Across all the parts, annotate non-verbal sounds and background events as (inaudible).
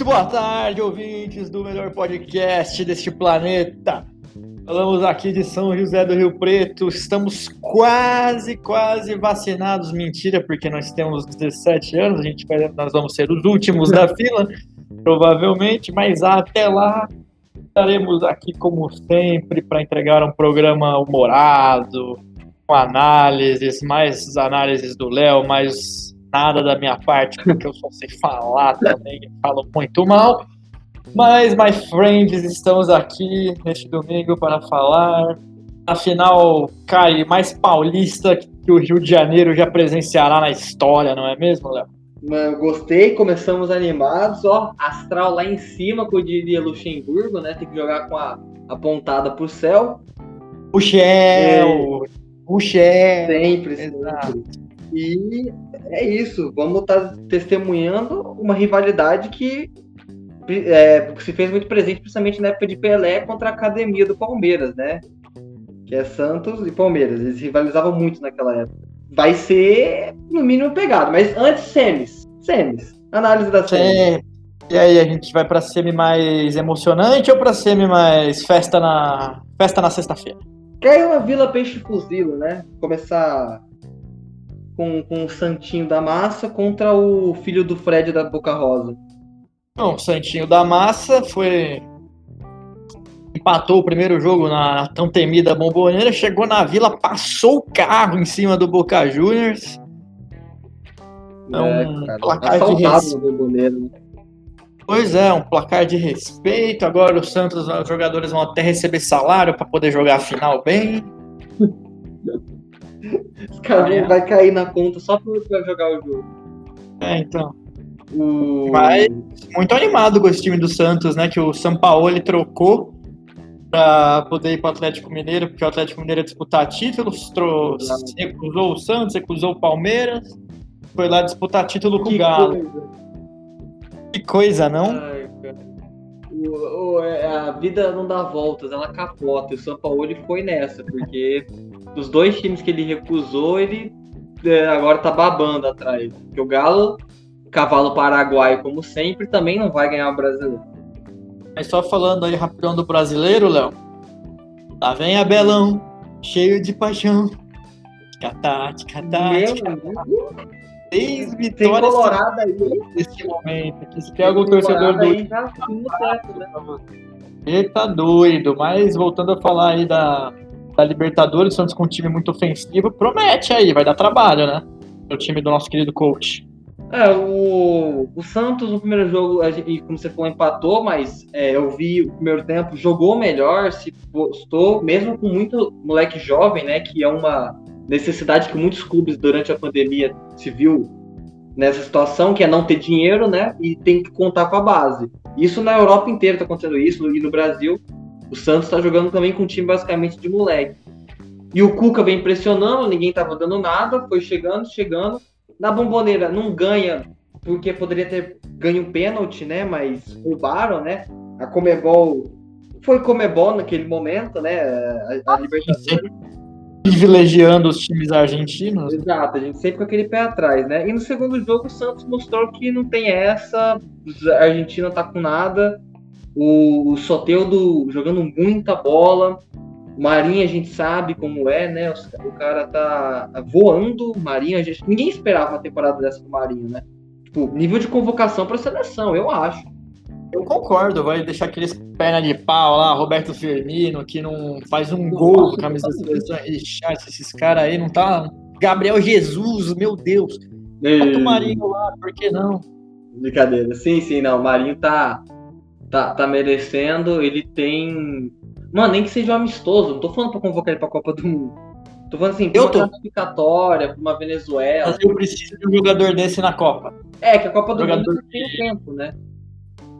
Muito boa tarde, ouvintes do melhor podcast deste planeta. Falamos aqui de São José do Rio Preto. Estamos quase, quase vacinados. Mentira, porque nós temos 17 anos. A gente vai, nós vamos ser os últimos da fila, provavelmente. Mas até lá estaremos aqui como sempre para entregar um programa humorado, com análises, mais análises do Léo, mais nada da minha parte, porque eu só sei falar também, falo muito mal. Mas, my friends, estamos aqui neste domingo para falar. Afinal, cai mais paulista que o Rio de Janeiro já presenciará na história, não é mesmo, Léo? Mano, gostei, começamos animados, ó, astral lá em cima, que eu diria Luxemburgo, né? Tem que jogar com a apontada pro céu. O céu! O céu! Sempre, sempre. E é isso, vamos estar tá testemunhando uma rivalidade que é, se fez muito presente, principalmente na época de Pelé contra a academia do Palmeiras, né? Que é Santos e Palmeiras. Eles rivalizavam muito naquela época. Vai ser, no mínimo, pegado. Mas antes, semis. Semis. Análise da semi. E aí, a gente vai pra semi mais emocionante ou pra semi mais festa na, festa na sexta-feira? Quer uma Vila Peixe Fuzilo, né? Começar com, com o Santinho da Massa contra o filho do Fred da Boca Rosa? Não, o Santinho da Massa foi. Empatou o primeiro jogo na tão temida bomboneira, chegou na vila, passou o carro em cima do Boca Juniors. É um cara, placar de respeito. Né? Pois é, um placar de respeito. Agora o Santos, os jogadores vão até receber salário para poder jogar a final bem. (laughs) (laughs) Os caras é. vai cair na conta só porque vai jogar o jogo. É, então. O... Mas muito animado com esse time do Santos, né? Que o ele trocou para poder ir para o Atlético Mineiro, porque o Atlético Mineiro ia disputar títulos, trouxe, recusou o Santos, recusou o Palmeiras, foi lá disputar título com o Galo. Coisa. Que coisa, não? Ai, o, o, é, a vida não dá voltas, ela capota. E o São Paulo foi nessa, porque dos dois times que ele recusou, ele é, agora tá babando atrás. Porque o Galo, cavalo paraguaio, como sempre, também não vai ganhar o brasileiro. Mas só falando aí rapidão do brasileiro, Léo. Lá vem Abelão, cheio de paixão. Ticatá, ticatá. Três vitórias colorado aí. nesse momento. Se tem algum torcedor do. Aí, já certo, né? Ele tá doido, mas voltando a falar aí da, da Libertadores, Santos com um time muito ofensivo, promete aí, vai dar trabalho, né? O time do nosso querido coach. É, o, o Santos no primeiro jogo, e como você falou, empatou, mas é, eu vi o primeiro tempo, jogou melhor, se postou, mesmo com muito moleque jovem, né? Que é uma necessidade que muitos clubes durante a pandemia se viu nessa situação, que é não ter dinheiro, né? E tem que contar com a base. Isso na Europa inteira está acontecendo isso, e no Brasil o Santos está jogando também com um time basicamente de moleque. E o Cuca vem pressionando, ninguém estava dando nada, foi chegando, chegando. Na bomboneira não ganha, porque poderia ter ganho um pênalti, né? Mas roubaram, né? A Comebol foi Comebol naquele momento, né? A, a Libertadores. Privilegiando os times argentinos. Exato, a gente sempre com aquele pé atrás, né? E no segundo jogo o Santos mostrou que não tem essa, a Argentina tá com nada, o, o Soteudo jogando muita bola. Marinha a gente sabe como é, né? O, o cara tá voando. Marinha, a gente, ninguém esperava uma temporada dessa do Marinho, né? Tipo, nível de convocação para seleção, eu acho. Eu concordo, vai deixar aqueles perna de pau lá, Roberto Firmino, que não faz um gol com a camisa da seleção. Esses caras aí não tá. Gabriel Jesus, meu Deus. Bota o Marinho lá, por que não? Brincadeira. Sim, sim, não. O Marinho tá tá, tá merecendo, ele tem. Mano, nem que seja um amistoso, não tô falando pra convocar ele pra Copa do Mundo. Tô falando assim, eu tô. classificatória, pra uma Venezuela. Mas eu preciso de um jogador desse na Copa. É, que a Copa do jogador Mundo tem tempo, né?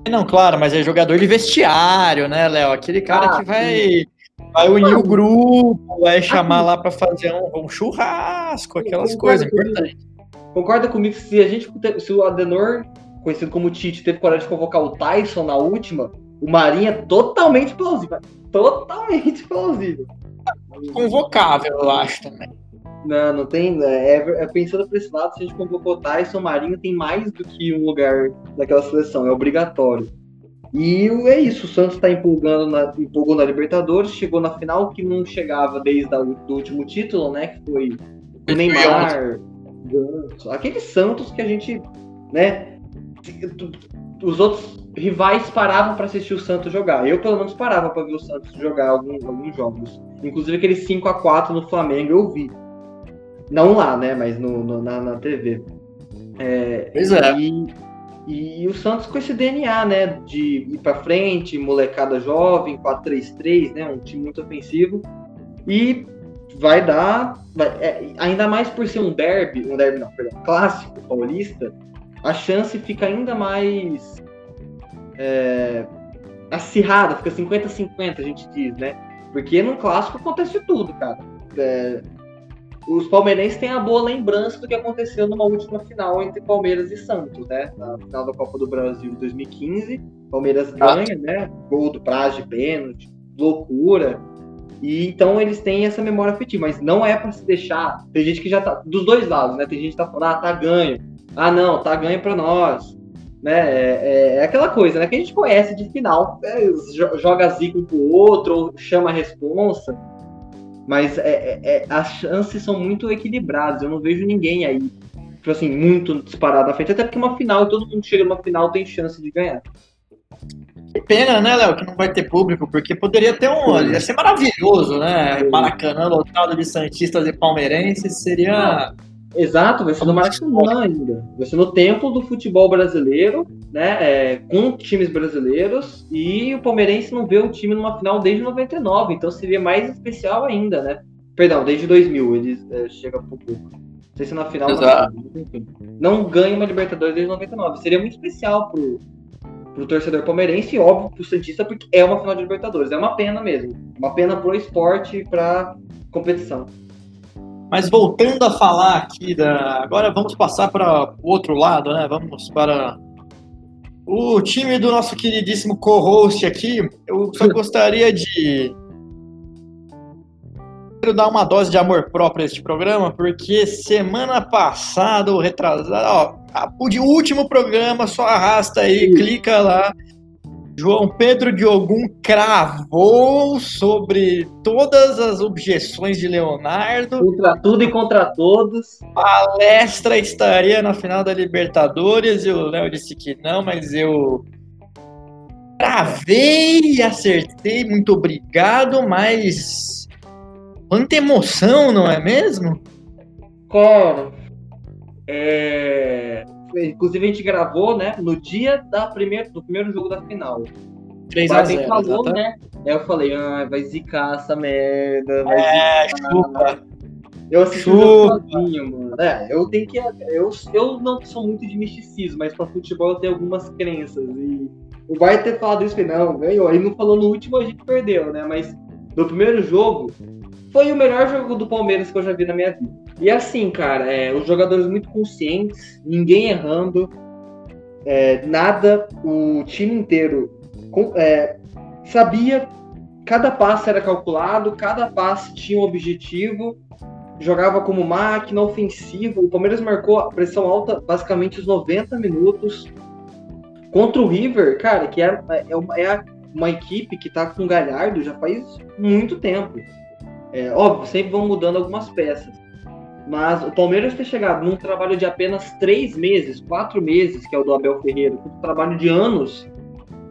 Não, claro, mas é jogador de vestiário, né, Léo? Aquele cara ah, que vai, vai unir o grupo, vai chamar lá para fazer um, um, churrasco, aquelas coisas importantes. Concorda comigo se a gente se o Adenor conhecido como Tite, teve coragem de convocar o Tyson na última, o Marinho é totalmente plausível. Totalmente plausível. Convocável, eu acho também. Não, não tem. É, é, é pensando por esse lado, se a gente convocou Tyson Marinho, tem mais do que um lugar daquela seleção, é obrigatório. E é isso, o Santos está empolgando na, empolgou na Libertadores, chegou na final que não chegava desde o último título, né? Que foi o Neymar, Ganso, aquele Santos que a gente, né? Os outros rivais paravam para assistir o Santos jogar. Eu, pelo menos, parava para ver o Santos jogar alguns, alguns jogos. Inclusive aquele 5 a 4 no Flamengo eu vi. Não lá, né? Mas no, no na, na TV. É, pois é. E, e o Santos com esse DNA, né? De ir para frente, molecada jovem, 4-3-3, né? Um time muito ofensivo. E vai dar. Vai, é, ainda mais por ser um derby, um derby não, perdão, clássico paulista, a chance fica ainda mais é, acirrada, fica 50-50, a gente diz, né? Porque no clássico acontece tudo, cara. É, os palmeirenses têm a boa lembrança do que aconteceu numa última final entre Palmeiras e Santos, né? Na final da Copa do Brasil de 2015. Palmeiras ah. ganha, né? Gol do prazo de pênalti, loucura. E então eles têm essa memória afetiva, mas não é para se deixar. Tem gente que já tá dos dois lados, né? Tem gente que tá falando, ah, tá ganho. Ah, não, tá ganho para nós. Né? É, é, é, aquela coisa, né? Que a gente conhece de final, né? joga zico um pro outro, ou chama a responsa. Mas é, é, é, as chances são muito equilibradas. Eu não vejo ninguém aí, tipo assim, muito disparado na frente. Até porque uma final, todo mundo chega numa final tem chance de ganhar. Que pena, né, Léo, que não vai ter público, porque poderia ter um. Ia ser maravilhoso, né? Maracanã lotado de Santistas e Palmeirenses seria. Exato, vai ser no Maracanã ainda. Vai ser no templo do futebol brasileiro, né? É, com times brasileiros. E o Palmeirense não vê o time numa final desde 99, então seria mais especial ainda, né? Perdão, desde 2000 eles é, chegam pro público. Não sei se na final. Exato. Mas, não ganha uma Libertadores desde 99. Seria muito especial pro, pro torcedor palmeirense e óbvio pro Santista, porque é uma final de Libertadores. É uma pena mesmo. Uma pena pro esporte e pra competição. Mas voltando a falar aqui da. Agora vamos passar para o outro lado, né? Vamos para o time do nosso queridíssimo co-host aqui. Eu só (laughs) gostaria de quero dar uma dose de amor próprio a este programa, porque semana passada, ou retrasada, ó, o último programa, só arrasta aí, Sim. clica lá João Pedro Diogum cravou sobre todas as objeções de Leonardo. Contra tudo e contra todos. Palestra estaria na final da Libertadores e o Léo disse que não, mas eu cravei e acertei. Muito obrigado, mas quanta emoção, não é mesmo? Cara, é Inclusive a gente gravou, né, no dia da primeira, do primeiro jogo da final. 3 a 0, falou, né? Aí eu falei, ah, vai zicar essa merda. Vai é, zicar. chupa. Eu assisti o sozinho, mano. É, eu tenho que. Eu, eu não sou muito de misticismo, mas pra futebol eu tenho algumas crenças. E o Vai ter falado isso, não, ganhou. Aí não falou no último, a gente perdeu, né? Mas no primeiro jogo, foi o melhor jogo do Palmeiras que eu já vi na minha vida. E assim, cara, é, os jogadores muito conscientes, ninguém errando, é, nada, o time inteiro com, é, sabia, cada passe era calculado, cada passe tinha um objetivo, jogava como máquina ofensiva. O Palmeiras marcou a pressão alta basicamente os 90 minutos. Contra o River, cara, que é, é, uma, é uma equipe que tá com o Galhardo já faz muito tempo. É, óbvio, sempre vão mudando algumas peças. Mas o Palmeiras ter chegado num trabalho de apenas três meses, quatro meses, que é o do Abel Ferreira, um trabalho de anos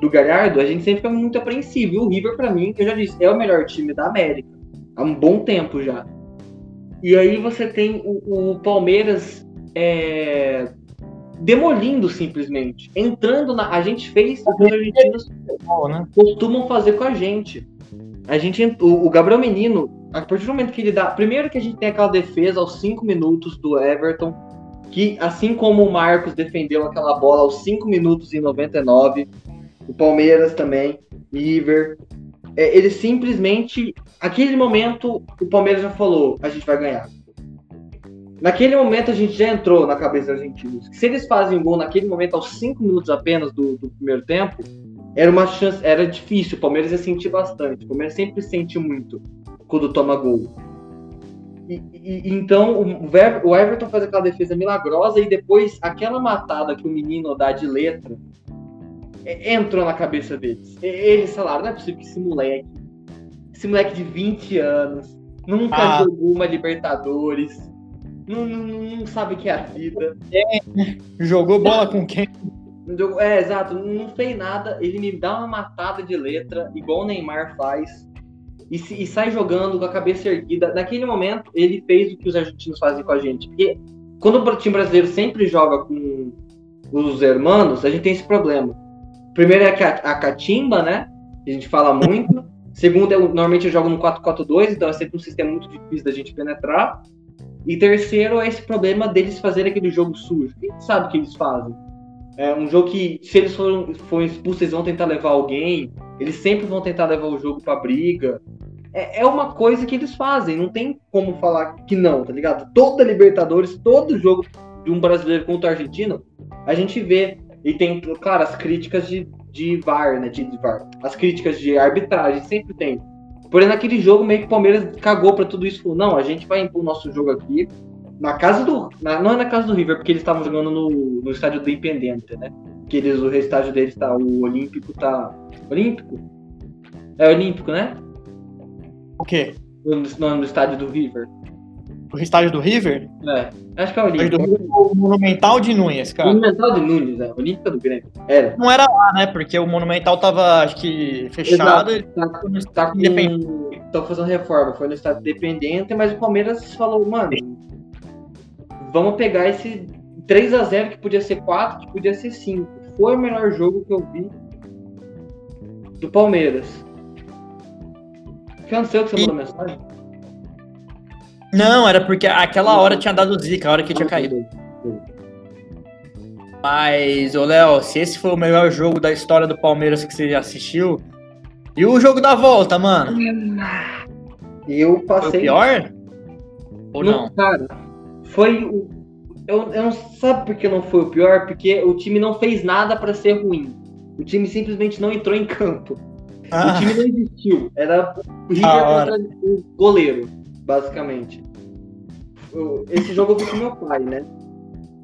do Galhardo, a gente sempre fica muito apreensivo. E o River, para mim, que eu já disse, é o melhor time da América. Há um bom tempo já. E aí você tem o, o Palmeiras é, demolindo simplesmente. Entrando na. A gente fez o que os argentinos né? costumam fazer com a gente. A gente, o, o Gabriel Menino, a partir do momento que ele dá. Primeiro que a gente tem aquela defesa aos 5 minutos do Everton, que assim como o Marcos defendeu aquela bola aos 5 minutos e 99, o Palmeiras também, River, é, ele simplesmente. Aquele momento, o Palmeiras já falou: a gente vai ganhar. Naquele momento a gente já entrou na cabeça dos argentinos. Se eles fazem um gol naquele momento, aos 5 minutos apenas do, do primeiro tempo, era uma chance, era difícil. O Palmeiras ia sentir bastante. O Palmeiras sempre sente muito quando toma gol. E, e, então o Everton faz aquela defesa milagrosa e depois aquela matada que o menino dá de letra é, entrou na cabeça deles. Eles falaram, não é possível que esse moleque, esse moleque de 20 anos, nunca ah. jogou uma Libertadores, não, não, não, sabe o que é a vida. É, jogou bola com quem? É, exato, não fez nada, ele me dá uma matada de letra, igual o Neymar faz e, se, e, sai jogando com a cabeça erguida. Naquele momento, ele fez o que os argentinos fazem com a gente. Porque quando o time brasileiro sempre joga com os hermanos, a gente tem esse problema. Primeiro é a, a catimba, né? Que a gente fala muito. Segundo, é, normalmente eu jogo no 4-4-2, então é sempre um sistema muito difícil da gente penetrar. E terceiro é esse problema deles fazerem aquele jogo sujo. Quem sabe o que eles fazem? É um jogo que, se eles forem, forem expulsos, eles vão tentar levar alguém. Eles sempre vão tentar levar o jogo pra briga. É, é uma coisa que eles fazem, não tem como falar que não, tá ligado? Toda Libertadores, todo jogo de um brasileiro contra o argentino, a gente vê. E tem, claro, as críticas de, de VAR, né? De, de VAR. As críticas de arbitragem, sempre tem. Porém, naquele jogo, meio que o Palmeiras cagou pra tudo isso. Falou, não, a gente vai impor o nosso jogo aqui. Na casa do. Na, não é na casa do River, porque eles estavam jogando no, no estádio do Independente, né? Que eles, o estádio deles tá. O Olímpico tá. Olímpico? É Olímpico, né? O quê? No, no, no estádio do River. O estádio do River? É, acho que é o Olímpico. O Monumental de Nunes, cara. Monumental de Nunes, é. Olímpica do Grêmio. Era. Não era lá, né? Porque o Monumental tava, acho que, fechado. Exato. Tá, tá com... Estão fazendo reforma. Foi no estádio dependente, mas o Palmeiras falou, mano, vamos pegar esse 3 a 0 que podia ser 4, que podia ser 5. Foi o melhor jogo que eu vi do Palmeiras. Aconteceu que você mandou mensagem? Não, era porque aquela hora tinha dado zica, a hora que tinha caído. Mas, ô Léo, se esse foi o melhor jogo da história do Palmeiras que você assistiu, e o jogo da volta, mano? Eu passei. Foi pior? Ou não? não? Cara, foi o. Eu, eu não sabe por que não foi o pior? Porque o time não fez nada para ser ruim. O time simplesmente não entrou em campo. Ah. O time não existiu. Era o River contra o goleiro, basicamente. Esse jogo eu vi com meu pai, né?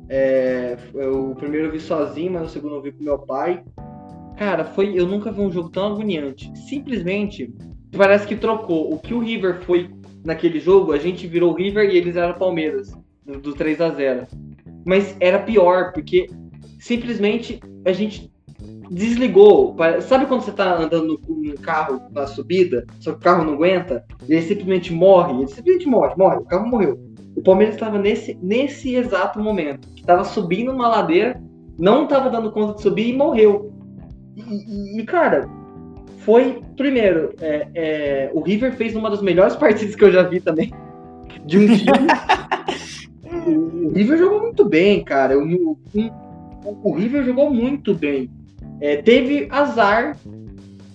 É, o primeiro eu vi sozinho, mas o segundo eu vi com meu pai. Cara, foi. Eu nunca vi um jogo tão agoniante. Simplesmente parece que trocou. O que o River foi naquele jogo, a gente virou o River e eles eram Palmeiras, do 3 a 0 Mas era pior, porque simplesmente a gente desligou. Sabe quando você tá andando no carro na subida, só que o carro não aguenta, e ele simplesmente morre? Ele simplesmente morre, morre, o carro morreu. O Palmeiras estava nesse, nesse exato momento, que estava subindo uma ladeira, não estava dando conta de subir e morreu. E, e, e cara, foi, primeiro, é, é, o River fez uma das melhores partidas que eu já vi também, (laughs) de um time. (laughs) o River jogou muito bem, cara. O, o, o River jogou muito bem. É, teve azar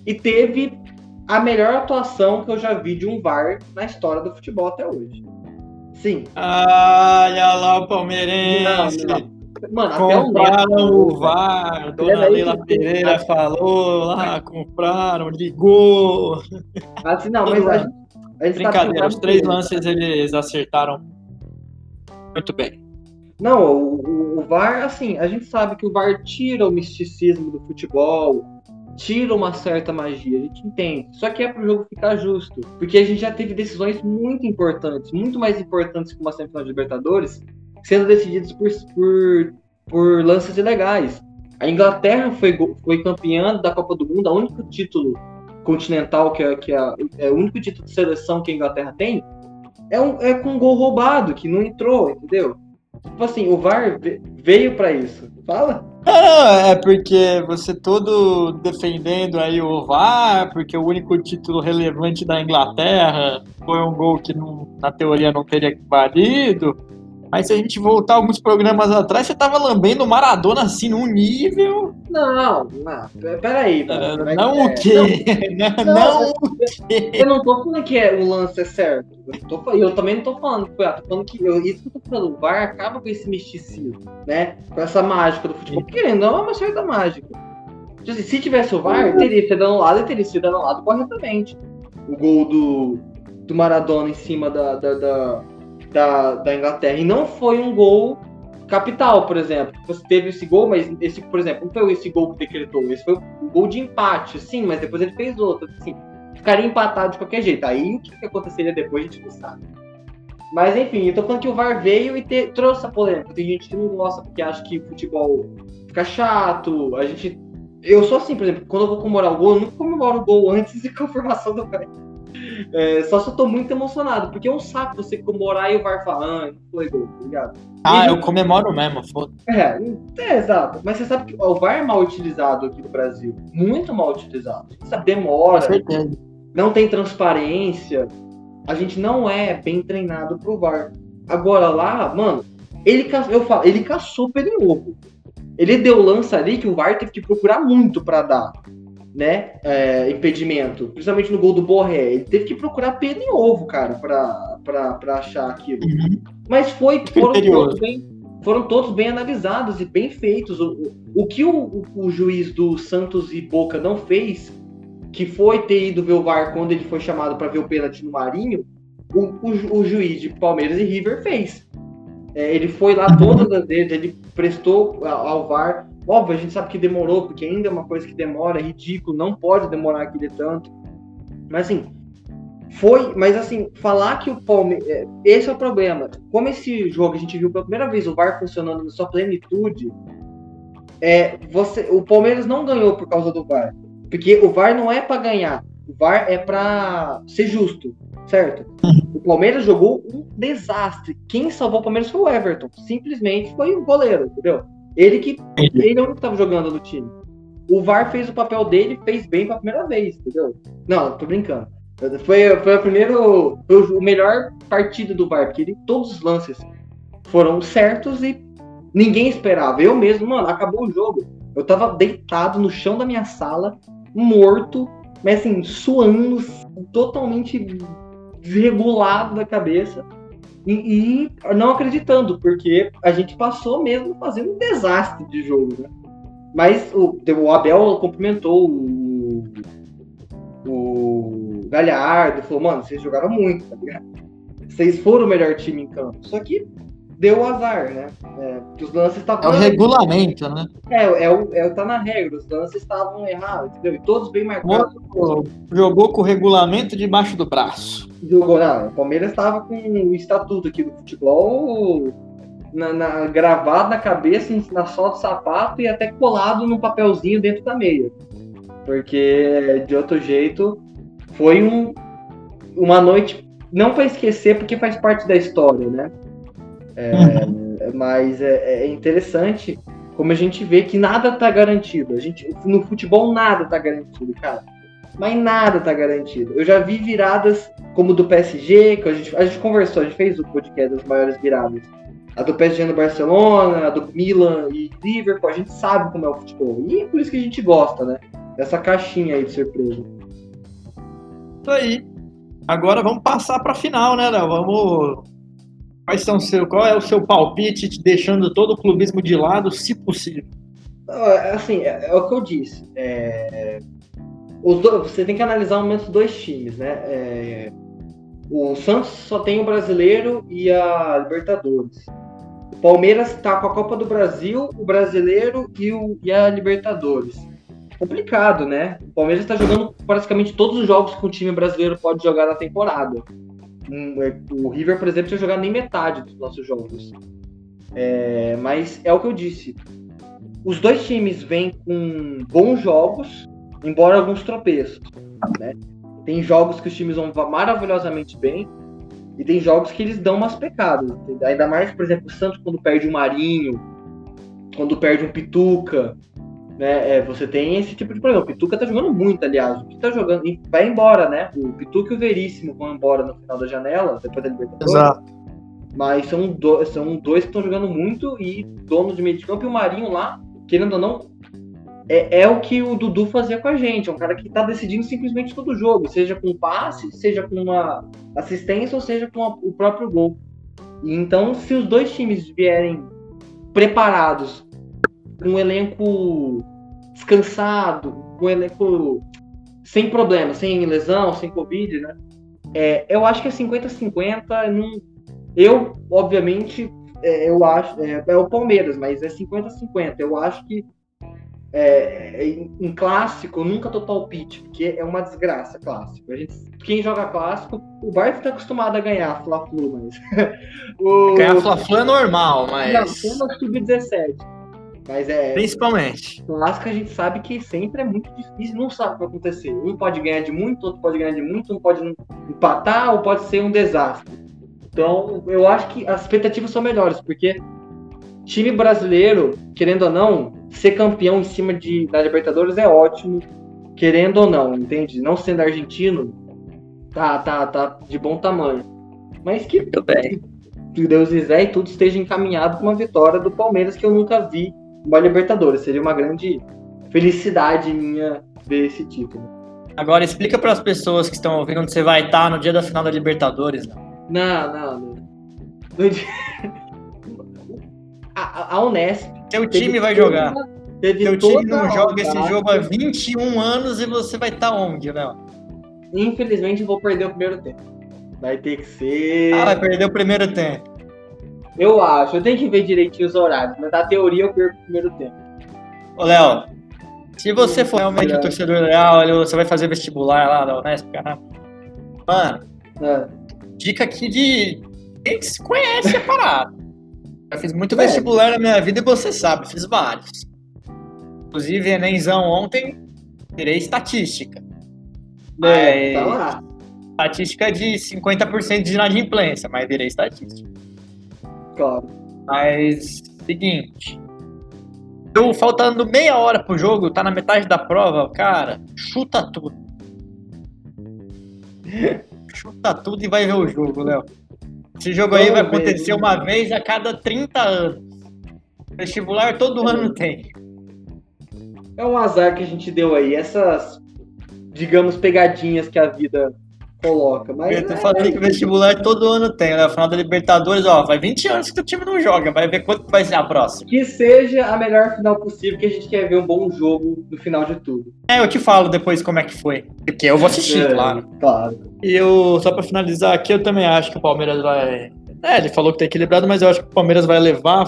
e teve a melhor atuação que eu já vi de um VAR na história do futebol até hoje. Sim. olha lá o palmeirense. Não, não. Mano, compraram até o, o VAR, Dona Leila Pereira falou lá, compraram, ligou. Assim, não, mas a gente, a gente Brincadeira, os três lances eles acertaram muito bem. Não, o, o, VAR, assim, a gente sabe que o VAR tira o misticismo do futebol, tira uma certa magia, a gente entende. Só que é para o jogo ficar justo, porque a gente já teve decisões muito importantes, muito mais importantes que uma semifinal de Libertadores, sendo decididas por, por, por lances ilegais. A Inglaterra foi, foi campeã da Copa do Mundo, o único título continental que, é, que é, é o único título de seleção que a Inglaterra tem é, um, é com um gol roubado, que não entrou, entendeu? Tipo assim, o VAR veio para isso. Fala. É, é porque você todo defendendo aí o VAR, porque o único título relevante da Inglaterra foi um gol que não, na teoria não teria valido. Mas se a gente voltar alguns programas atrás, você tava lambendo o Maradona assim num nível. Não, não, peraí. Uh, não o quê? (laughs) Não, não, não, o quê? Eu não tô falando que é, o lance é certo. Eu, tô, eu também não tô falando que foi, tô falando que eu, isso que eu tô falando, o VAR acaba com esse misticismo, né? Com essa mágica do futebol. Querendo, não é uma certa mágica. Tipo assim, se tivesse o VAR, teria sido anulado e teria sido anulado corretamente. O gol do, do Maradona em cima da, da, da da, da Inglaterra. E não foi um gol capital, por exemplo. Você teve esse gol, mas esse, por exemplo, não foi esse gol que decretou. Esse foi um gol de empate, sim, mas depois ele fez outro. Assim, ficaria empatado de qualquer jeito. Aí o que, aconteceria depois a gente não sabe. Mas enfim, eu tô falando que o VAR veio e te, trouxe a polêmica. Tem gente que não gosta porque acha que futebol fica chato. A gente. Eu sou assim, por exemplo, quando eu vou comemorar o gol, eu nunca comemoro o gol antes de (laughs) confirmação do VAR. É, só se eu tô muito emocionado, porque é um saco você comemorar e o VAR falar, ah, não foi gol, tá ligado? Ah, eu comemoro mesmo, foda é, é, exato. Mas você sabe que o VAR é mal utilizado aqui no Brasil. Muito mal utilizado. Sabe, demora. Com certeza. Não tem transparência. A gente não é bem treinado pro VAR. Agora lá, mano, ele, eu falo, ele caçou pelo ovo. Ele deu lança ali que o VAR teve que procurar muito para dar né, é, impedimento, principalmente no gol do Borré. Ele teve que procurar pelo em ovo, cara, pra, pra, pra achar aquilo. Uhum. Mas foi, foram todos, bem, foram todos bem analisados e bem feitos. O, o, o que o, o, o, juiz do Santos e Boca não fez, que foi ter ido ver o VAR quando ele foi chamado para ver o pênalti no Marinho, o, o, o juiz de Palmeiras e River fez. É, ele foi lá todas as vezes, ele prestou ao VAR Óbvio, a gente sabe que demorou, porque ainda é uma coisa que demora, é ridículo, não pode demorar aquele tanto. Mas assim, foi, mas assim, falar que o Palmeiras. É, esse é o problema. Como esse jogo a gente viu pela primeira vez o VAR funcionando na sua plenitude, é, você, o Palmeiras não ganhou por causa do VAR. Porque o VAR não é para ganhar, o VAR é para ser justo, certo? Uhum. O Palmeiras jogou um desastre. Quem salvou o Palmeiras foi o Everton. Simplesmente foi o goleiro, entendeu? Ele que ele é o que estava jogando no time. O VAR fez o papel dele, fez bem pela primeira vez, entendeu? Não, tô brincando. Foi, foi o primeiro, foi o melhor partido do VAR, porque ele, todos os lances foram certos e ninguém esperava. Eu mesmo, mano, acabou o jogo. Eu tava deitado no chão da minha sala, morto, mas assim, suando, totalmente desregulado da cabeça. E, e, não acreditando, porque a gente passou mesmo fazendo um desastre de jogo, né? Mas o, o Abel cumprimentou o, o Galhardo, falou, mano, vocês jogaram muito, tá ligado? Vocês foram o melhor time em campo. Só que deu azar, né? É, os lances estavam. É o regulamento, né? É, é, o, é, tá na regra, os lances estavam errados, entendeu? E todos bem marcados. Jogou com o regulamento debaixo do braço. Jogou, não. O Palmeiras estava com o estatuto aqui do futebol na, na, gravado na cabeça, na sola do sapato e até colado num papelzinho dentro da meia. Porque, de outro jeito, foi um, uma noite não para esquecer, porque faz parte da história, né? É, uhum. Mas é, é, interessante como a gente vê que nada tá garantido. A gente, no futebol nada tá garantido, cara. Mas nada tá garantido. Eu já vi viradas como do PSG, que a gente, a gente conversou, a gente fez o podcast das maiores viradas. A do PSG no Barcelona, a do Milan e Liverpool, a gente sabe como é o futebol. E é por isso que a gente gosta, né? Dessa caixinha aí de surpresa. Isso aí. Agora vamos passar para a final, né, Léo? Vamos Quais são seu, qual é o seu palpite, deixando todo o clubismo de lado, se possível? Assim, é, é o que eu disse. É, os dois, você tem que analisar o momento dos dois times, né? É, o Santos só tem o brasileiro e a Libertadores. O Palmeiras está com a Copa do Brasil, o brasileiro e, o, e a Libertadores. Complicado, né? O Palmeiras está jogando praticamente todos os jogos que o time brasileiro pode jogar na temporada. É, o River, por exemplo, tinha jogado nem metade dos nossos jogos. É, mas é o que eu disse. Os dois times vêm com bons jogos, embora alguns tropeços. Né? Tem jogos que os times vão maravilhosamente bem, e tem jogos que eles dão umas pecadas. Ainda mais, por exemplo, o Santos quando perde um Marinho, quando perde um Pituca, né? É, você tem esse tipo de problema. O Pituca tá jogando muito, aliás. O que tá jogando. E vai embora, né? O Pituca e o Veríssimo vão embora no final da janela, depois da Libertadores. Exato. Mas são, do, são dois que estão jogando muito e dono de meio de campo e o Marinho lá, querendo ou não, é, é, o que o Dudu fazia com a gente. É um cara que tá decidindo simplesmente todo jogo, seja com passe, seja com uma assistência ou seja com a, o próprio gol. Então, se os dois times vierem preparados, com um elenco descansado, um elenco sem problema, sem lesão, sem Covid, né? É, eu acho que é 50-50, não, Eu, obviamente, é, eu acho. É, é, o Palmeiras, mas é 50-50. Eu acho que é, em, em, clássico, nunca tô palpite, porque é uma desgraça clássico. A gente, quem joga clássico, o Bart tá acostumado a ganhar Fla-Flu, mas. (laughs) o, ganhar Fla-Flu é normal, mas. Não, tem sub-17. Mas é. Principalmente. Clássico a gente sabe que sempre é muito difícil, não sabe o que vai acontecer. Um pode ganhar de muito, outro pode ganhar de muito, um pode empatar ou pode ser um desastre. Então, eu acho que as expectativas são melhores, porque time brasileiro, querendo ou não, ser campeão em cima de, da Libertadores é ótimo, querendo ou não, entende? Não sendo argentino, tá, tá, tá de bom tamanho. Mas que, que Deus quiser e tudo esteja encaminhado com uma vitória do Palmeiras que eu nunca vi uma Libertadores. Seria uma grande felicidade minha ver esse título. Agora explica para as pessoas que estão ouvindo onde você vai estar no dia da final da Libertadores. Não, não, não. não. No dia... (laughs) a, a Unesp. Seu time vai jogar. Seu time não joga esse jogo há 21 anos e você vai estar onde, Léo? Infelizmente vou perder o primeiro tempo. Vai ter que ser. Ah, vai perder o primeiro tempo. Eu acho, eu tenho que ver direitinho os horários, mas na teoria eu perco o primeiro tempo. Ô, Léo, se você for realmente um torcedor leal, você vai fazer vestibular lá da Unesp, caramba. Mano, é. dica aqui de quem conhece a parada. Eu fiz muito é. vestibular na minha vida e você sabe, fiz vários. Inclusive, Enemzão ontem, tirei estatística. É, tá lá. Estatística de 50% de inadimplência, mas virei estatística. Claro. Mas, seguinte. Eu, faltando meia hora pro jogo, tá na metade da prova, cara, chuta tudo. (laughs) chuta tudo e vai ver o jogo, Léo. Esse jogo aí vai acontecer uma vez a cada 30 anos. Vestibular todo ano tem. É um azar que a gente deu aí. Essas, digamos, pegadinhas que a vida coloca. Mas eu tô é, falando é, que o vestibular todo ano tem, né? Final da Libertadores, ó, vai 20 anos que o time não joga, vai ver quanto vai ser a próxima. Que seja a melhor final possível, que a gente quer ver um bom jogo no final de tudo. É, eu te falo depois como é que foi. Porque eu vou assistir, é, claro. Claro. E eu, só pra finalizar aqui, eu também acho que o Palmeiras vai. É, ele falou que tá equilibrado, mas eu acho que o Palmeiras vai levar,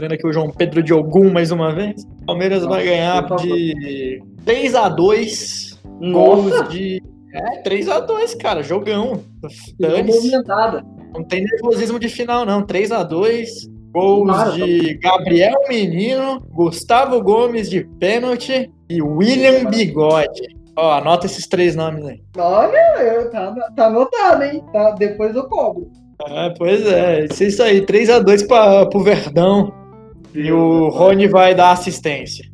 vendo aqui o João Pedro de Ogum mais uma vez. O Palmeiras Nossa, vai ganhar de 3 a 2 gols de é, 3x2, cara, jogão. movimentada. Não tem nervosismo de final, não. 3x2. Gols Mara, de Gabriel Menino, Gustavo Gomes de pênalti e William Bigode. Ó, anota esses três nomes aí. Olha, eu, tá, tá anotado, hein? Tá, depois eu cobro. É, pois é, isso aí. 3x2 para pro Verdão. E o Rony vai dar assistência.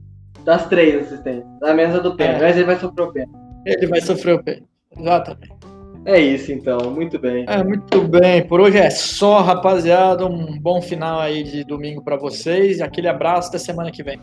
Das três assistências. Da mesa do pênalti. É. Mas ele vai sofrer o pênalti. Ele vai sofrer o pênalti. Exatamente. É isso então, muito bem. É, muito bem. Por hoje é só, rapaziada. Um bom final aí de domingo para vocês. Aquele abraço até semana que vem.